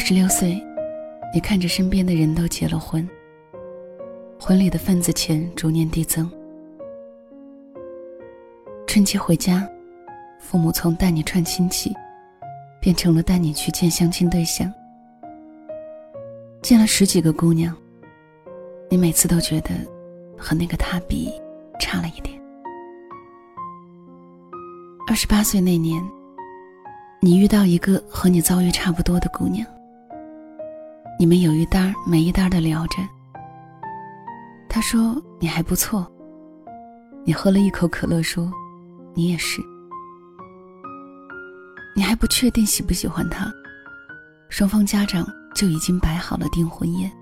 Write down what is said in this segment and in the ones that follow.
二十六岁，你看着身边的人都结了婚，婚礼的份子钱逐年递增。春节回家，父母从带你串亲戚，变成了带你去见相亲对象。见了十几个姑娘，你每次都觉得和那个他比差了一点。二十八岁那年，你遇到一个和你遭遇差不多的姑娘，你们有一搭没一搭的聊着。他说你还不错，你喝了一口可乐说，你也是。你还不确定喜不喜欢他，双方家长就已经摆好了订婚宴。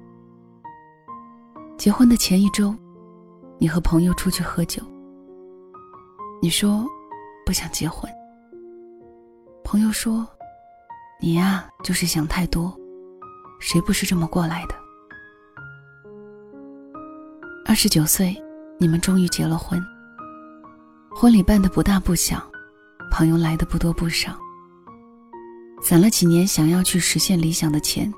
结婚的前一周，你和朋友出去喝酒，你说。不想结婚。朋友说：“你呀，就是想太多，谁不是这么过来的？”二十九岁，你们终于结了婚。婚礼办的不大不小，朋友来的不多不少。攒了几年想要去实现理想的钱，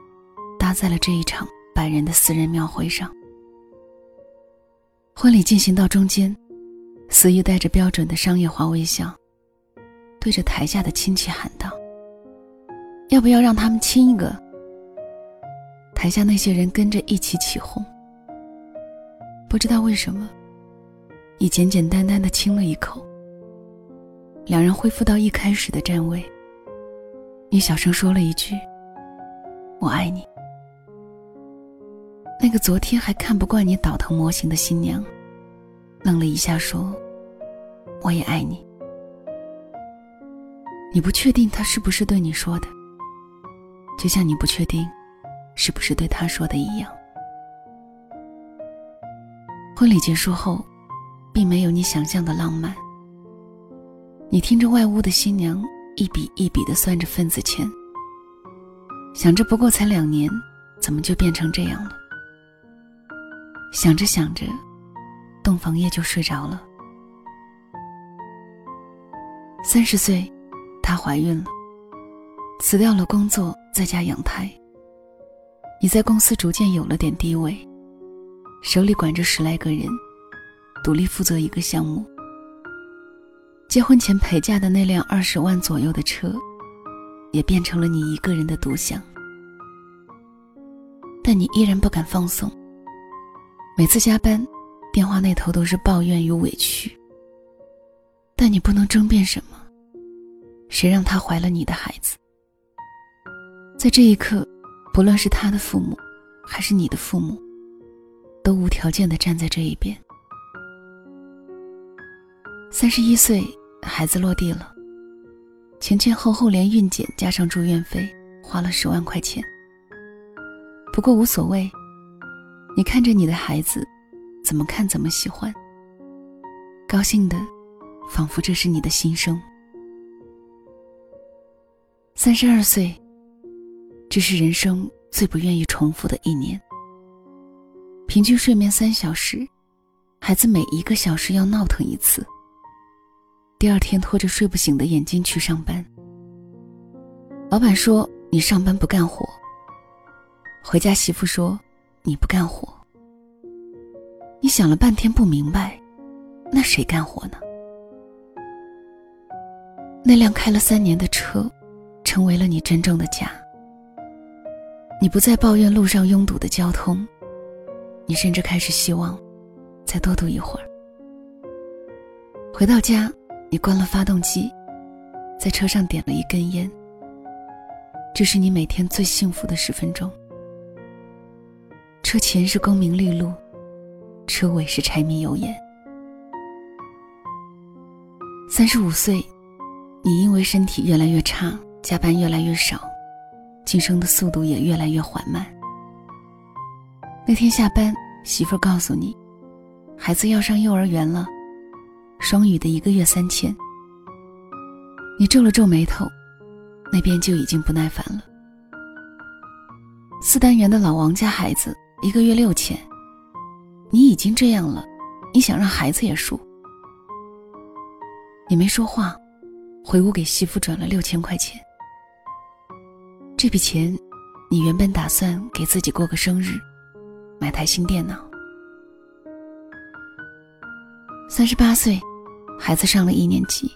搭在了这一场百人的私人庙会上。婚礼进行到中间，司仪带着标准的商业化微笑。对着台下的亲戚喊道：“要不要让他们亲一个？”台下那些人跟着一起起哄。不知道为什么，你简简单单的亲了一口。两人恢复到一开始的站位。你小声说了一句：“我爱你。”那个昨天还看不惯你倒腾模型的新娘，愣了一下说：“我也爱你。”你不确定他是不是对你说的，就像你不确定是不是对他说的一样。婚礼结束后，并没有你想象的浪漫。你听着外屋的新娘一笔一笔的算着份子钱，想着不过才两年，怎么就变成这样了？想着想着，洞房夜就睡着了。三十岁。她怀孕了，辞掉了工作，在家养胎。你在公司逐渐有了点地位，手里管着十来个人，独立负责一个项目。结婚前陪嫁的那辆二十万左右的车，也变成了你一个人的独享。但你依然不敢放松。每次加班，电话那头都是抱怨与委屈。但你不能争辩什么。谁让她怀了你的孩子？在这一刻，不论是他的父母，还是你的父母，都无条件的站在这一边。三十一岁，孩子落地了，前前后后连孕检加上住院费，花了十万块钱。不过无所谓，你看着你的孩子，怎么看怎么喜欢，高兴的，仿佛这是你的心声。三十二岁，这是人生最不愿意重复的一年。平均睡眠三小时，孩子每一个小时要闹腾一次。第二天拖着睡不醒的眼睛去上班，老板说你上班不干活。回家媳妇说你不干活。你想了半天不明白，那谁干活呢？那辆开了三年的车。成为了你真正的家。你不再抱怨路上拥堵的交通，你甚至开始希望再多堵一会儿。回到家，你关了发动机，在车上点了一根烟。这是你每天最幸福的十分钟。车前是功名利禄，车尾是柴米油盐。三十五岁，你因为身体越来越差。加班越来越少，晋升的速度也越来越缓慢。那天下班，媳妇告诉你，孩子要上幼儿园了，双语的一个月三千。你皱了皱眉头，那边就已经不耐烦了。四单元的老王家孩子一个月六千，你已经这样了，你想让孩子也输？你没说话，回屋给媳妇转了六千块钱。这笔钱，你原本打算给自己过个生日，买台新电脑。三十八岁，孩子上了一年级。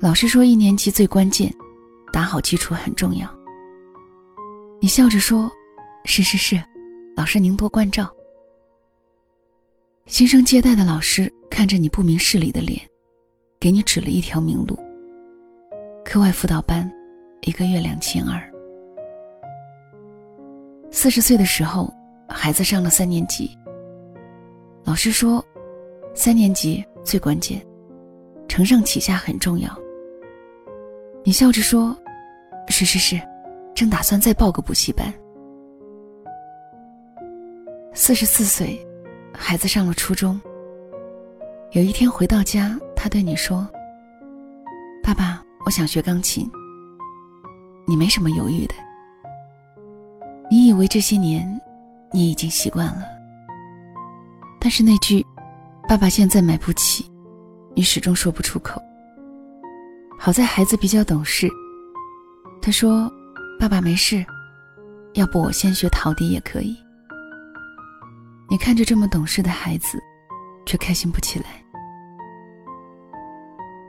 老师说一年级最关键，打好基础很重要。你笑着说：“是是是，老师您多关照。”新生接待的老师看着你不明事理的脸，给你指了一条明路。课外辅导班，一个月两千二。四十岁的时候，孩子上了三年级。老师说，三年级最关键，承上启下很重要。你笑着说：“是是是，正打算再报个补习班。”四十四岁。孩子上了初中。有一天回到家，他对你说：“爸爸，我想学钢琴。”你没什么犹豫的。你以为这些年你已经习惯了，但是那句“爸爸现在买不起”，你始终说不出口。好在孩子比较懂事，他说：“爸爸没事，要不我先学陶笛也可以。”你看着这么懂事的孩子，却开心不起来。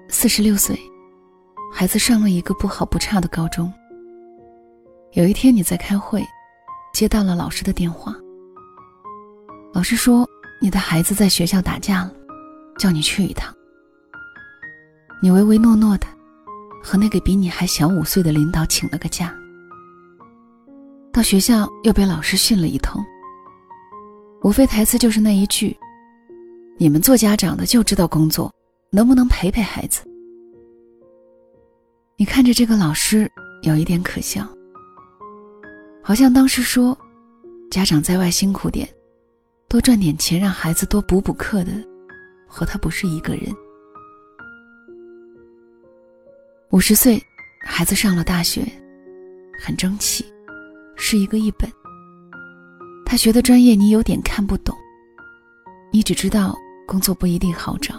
四十六岁，孩子上了一个不好不差的高中。有一天你在开会，接到了老师的电话。老师说你的孩子在学校打架了，叫你去一趟。你唯唯诺诺的，和那个比你还小五岁的领导请了个假。到学校又被老师训了一通。无非台词就是那一句：“你们做家长的就知道工作，能不能陪陪孩子？”你看着这个老师有一点可笑，好像当时说，家长在外辛苦点，多赚点钱让孩子多补补课的，和他不是一个人。五十岁，孩子上了大学，很争气，是一个一本。他学的专业你有点看不懂，你只知道工作不一定好找，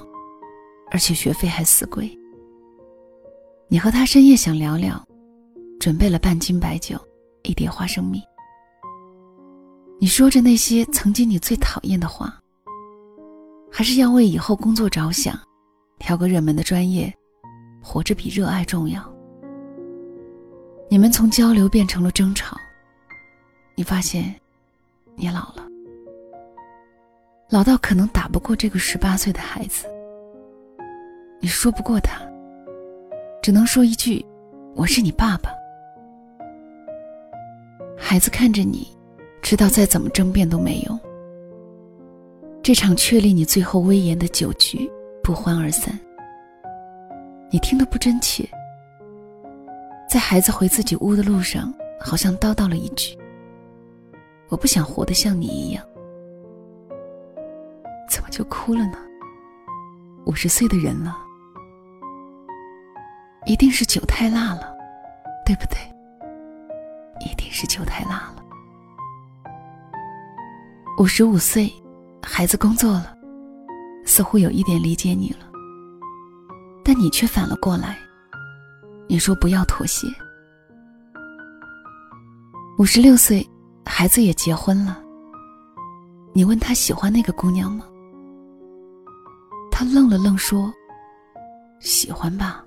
而且学费还死贵。你和他深夜想聊聊，准备了半斤白酒，一碟花生米。你说着那些曾经你最讨厌的话，还是要为以后工作着想，挑个热门的专业，活着比热爱重要。你们从交流变成了争吵，你发现。你老了，老到可能打不过这个十八岁的孩子。你说不过他，只能说一句：“我是你爸爸。”孩子看着你，知道再怎么争辩都没用。这场确立你最后威严的酒局不欢而散。你听得不真切，在孩子回自己屋的路上，好像叨叨了一句。我不想活得像你一样，怎么就哭了呢？五十岁的人了，一定是酒太辣了，对不对？是酒太辣了。五十五岁，孩子工作了，似乎有一点理解你了，但你却反了过来，你说不要妥协。五十六岁。孩子也结婚了。你问他喜欢那个姑娘吗？他愣了愣说：“喜欢吧。”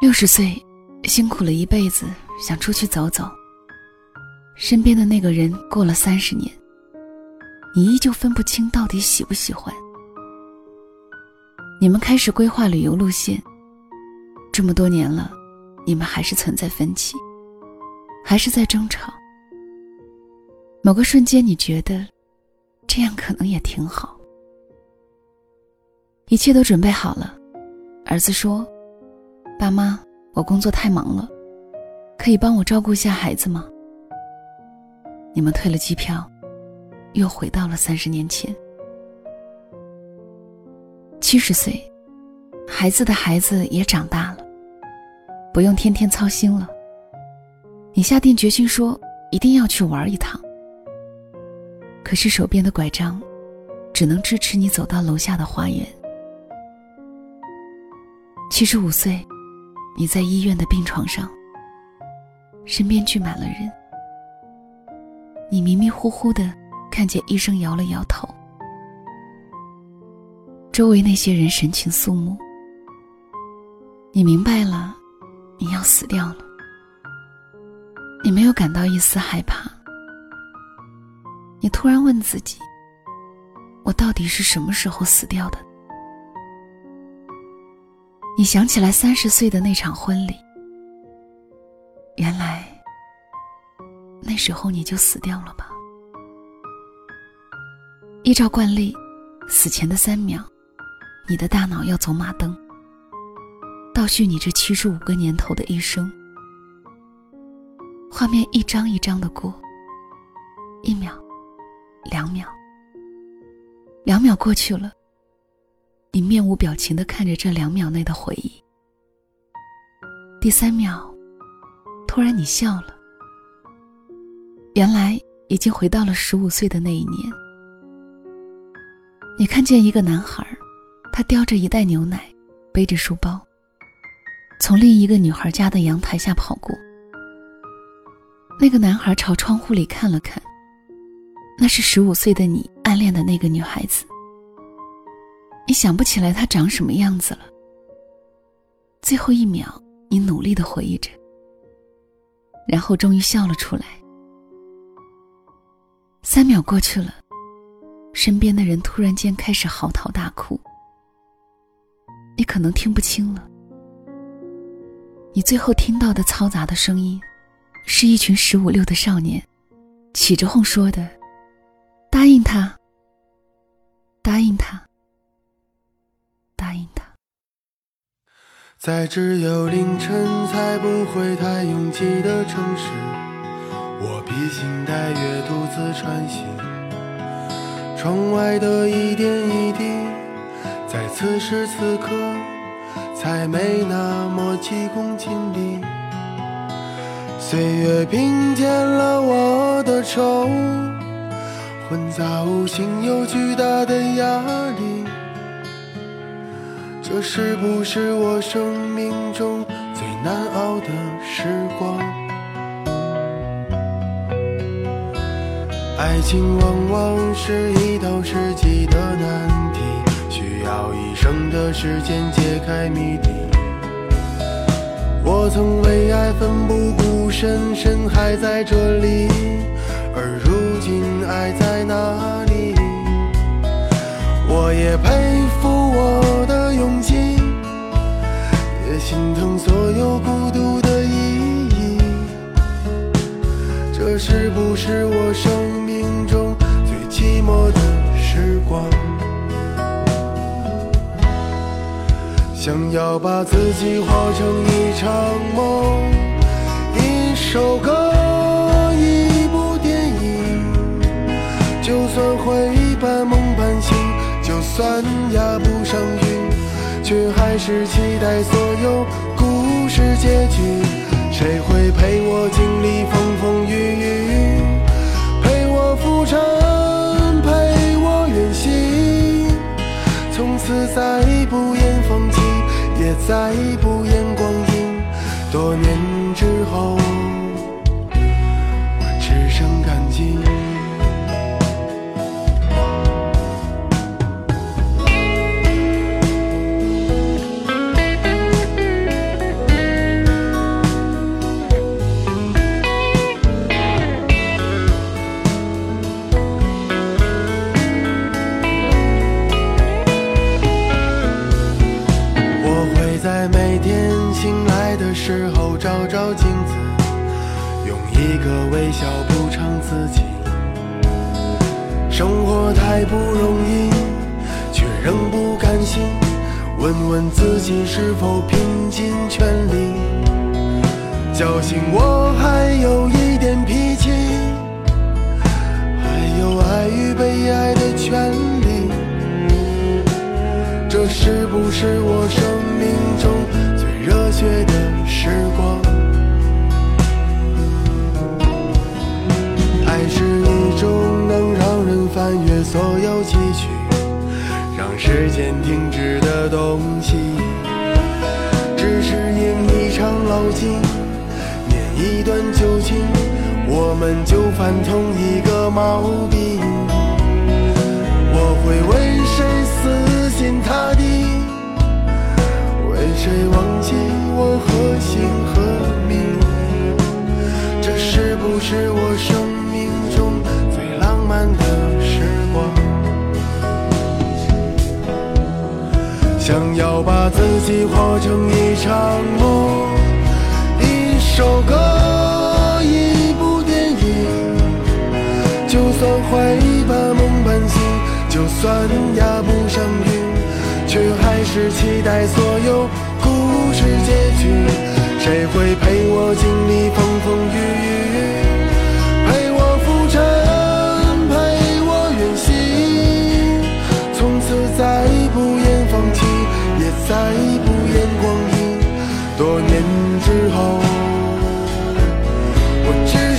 六十岁，辛苦了一辈子，想出去走走。身边的那个人过了三十年，你依旧分不清到底喜不喜欢。你们开始规划旅游路线，这么多年了，你们还是存在分歧。还是在争吵。某个瞬间，你觉得这样可能也挺好。一切都准备好了，儿子说：“爸妈，我工作太忙了，可以帮我照顾一下孩子吗？”你们退了机票，又回到了三十年前。七十岁，孩子的孩子也长大了，不用天天操心了。你下定决心说一定要去玩一趟，可是手边的拐杖，只能支持你走到楼下的花园。七十五岁，你在医院的病床上，身边聚满了人，你迷迷糊糊的看见医生摇了摇头，周围那些人神情肃穆，你明白了，你要死掉了。你没有感到一丝害怕，你突然问自己：我到底是什么时候死掉的？你想起来三十岁的那场婚礼。时候你就死掉了吧？依照惯例，死前的三秒，你的大脑要走马灯，倒叙你这七十五个年头的一生。画面一张一张的过，一秒，两秒，两秒过去了，你面无表情的看着这两秒内的回忆。第三秒。突然，你笑了。原来已经回到了十五岁的那一年。你看见一个男孩，他叼着一袋牛奶，背着书包，从另一个女孩家的阳台下跑过。那个男孩朝窗户里看了看，那是十五岁的你暗恋的那个女孩子。你想不起来她长什么样子了。最后一秒，你努力的回忆着。然后终于笑了出来。三秒过去了，身边的人突然间开始嚎啕大哭。你可能听不清了，你最后听到的嘈杂的声音，是一群十五六的少年，起着哄说的：“答应他，答应他，答应他。”在只有凌晨才不会太拥挤的城市，披星戴月独自穿行。窗外的一点一滴，在此时此刻才没那么急功近利。岁月平添了我的愁，混杂无形又巨大的压力。这是不是我生命中最难熬的时光？爱情往往是一道世纪的难题，需要一生的时间解开谜底。我曾为爱奋不顾身，身还在这里，而如今爱在哪里？我也佩服我的勇气，也心疼所有孤独的意义。这是不是我生想要把自己活成一场梦，一首歌，一部电影，就算会半梦半醒。就算压不上韵，却还是期待所有故事结局。谁会陪我经历风风雨雨，陪我浮沉，陪我远行？从此再不言放弃，别再不言光阴。多年之后，否拼尽全力，侥幸我还有一点脾气，还有爱与被爱的权利。这是不是我生命中最热血的时光？爱是一种能让人翻越所有崎岖，让时间停止的东西。靠近，念一段旧情，我们就犯同一个毛病。我会为谁死心塌地，为谁忘记我何姓何名？这是不是我生命中最浪漫的时光？想要把自己活成一场梦，首歌，一部电影。就算会把梦半醒，就算压不上韵，却还是期待所有故事结局。谁会陪我经历风风雨雨，陪我浮沉，陪我远行？从此再不言放弃，也再不言光阴。多年之后，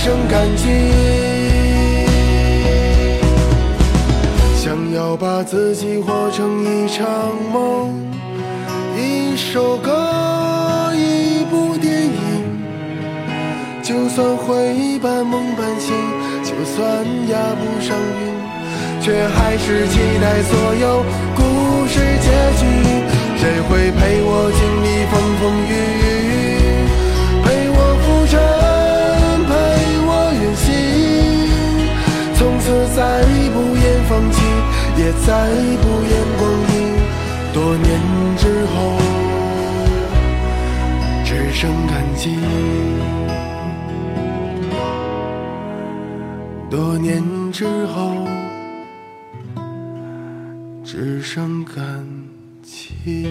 生感激。想要把自己活成一场梦，一首歌，一部电影。就算会半梦半醒，就算押不上韵，却还是期待所有故事结局。谁会陪我经历风风雨雨，再不言放弃，也再不言光阴。多年之后，只剩感激。多年之后，只剩感激。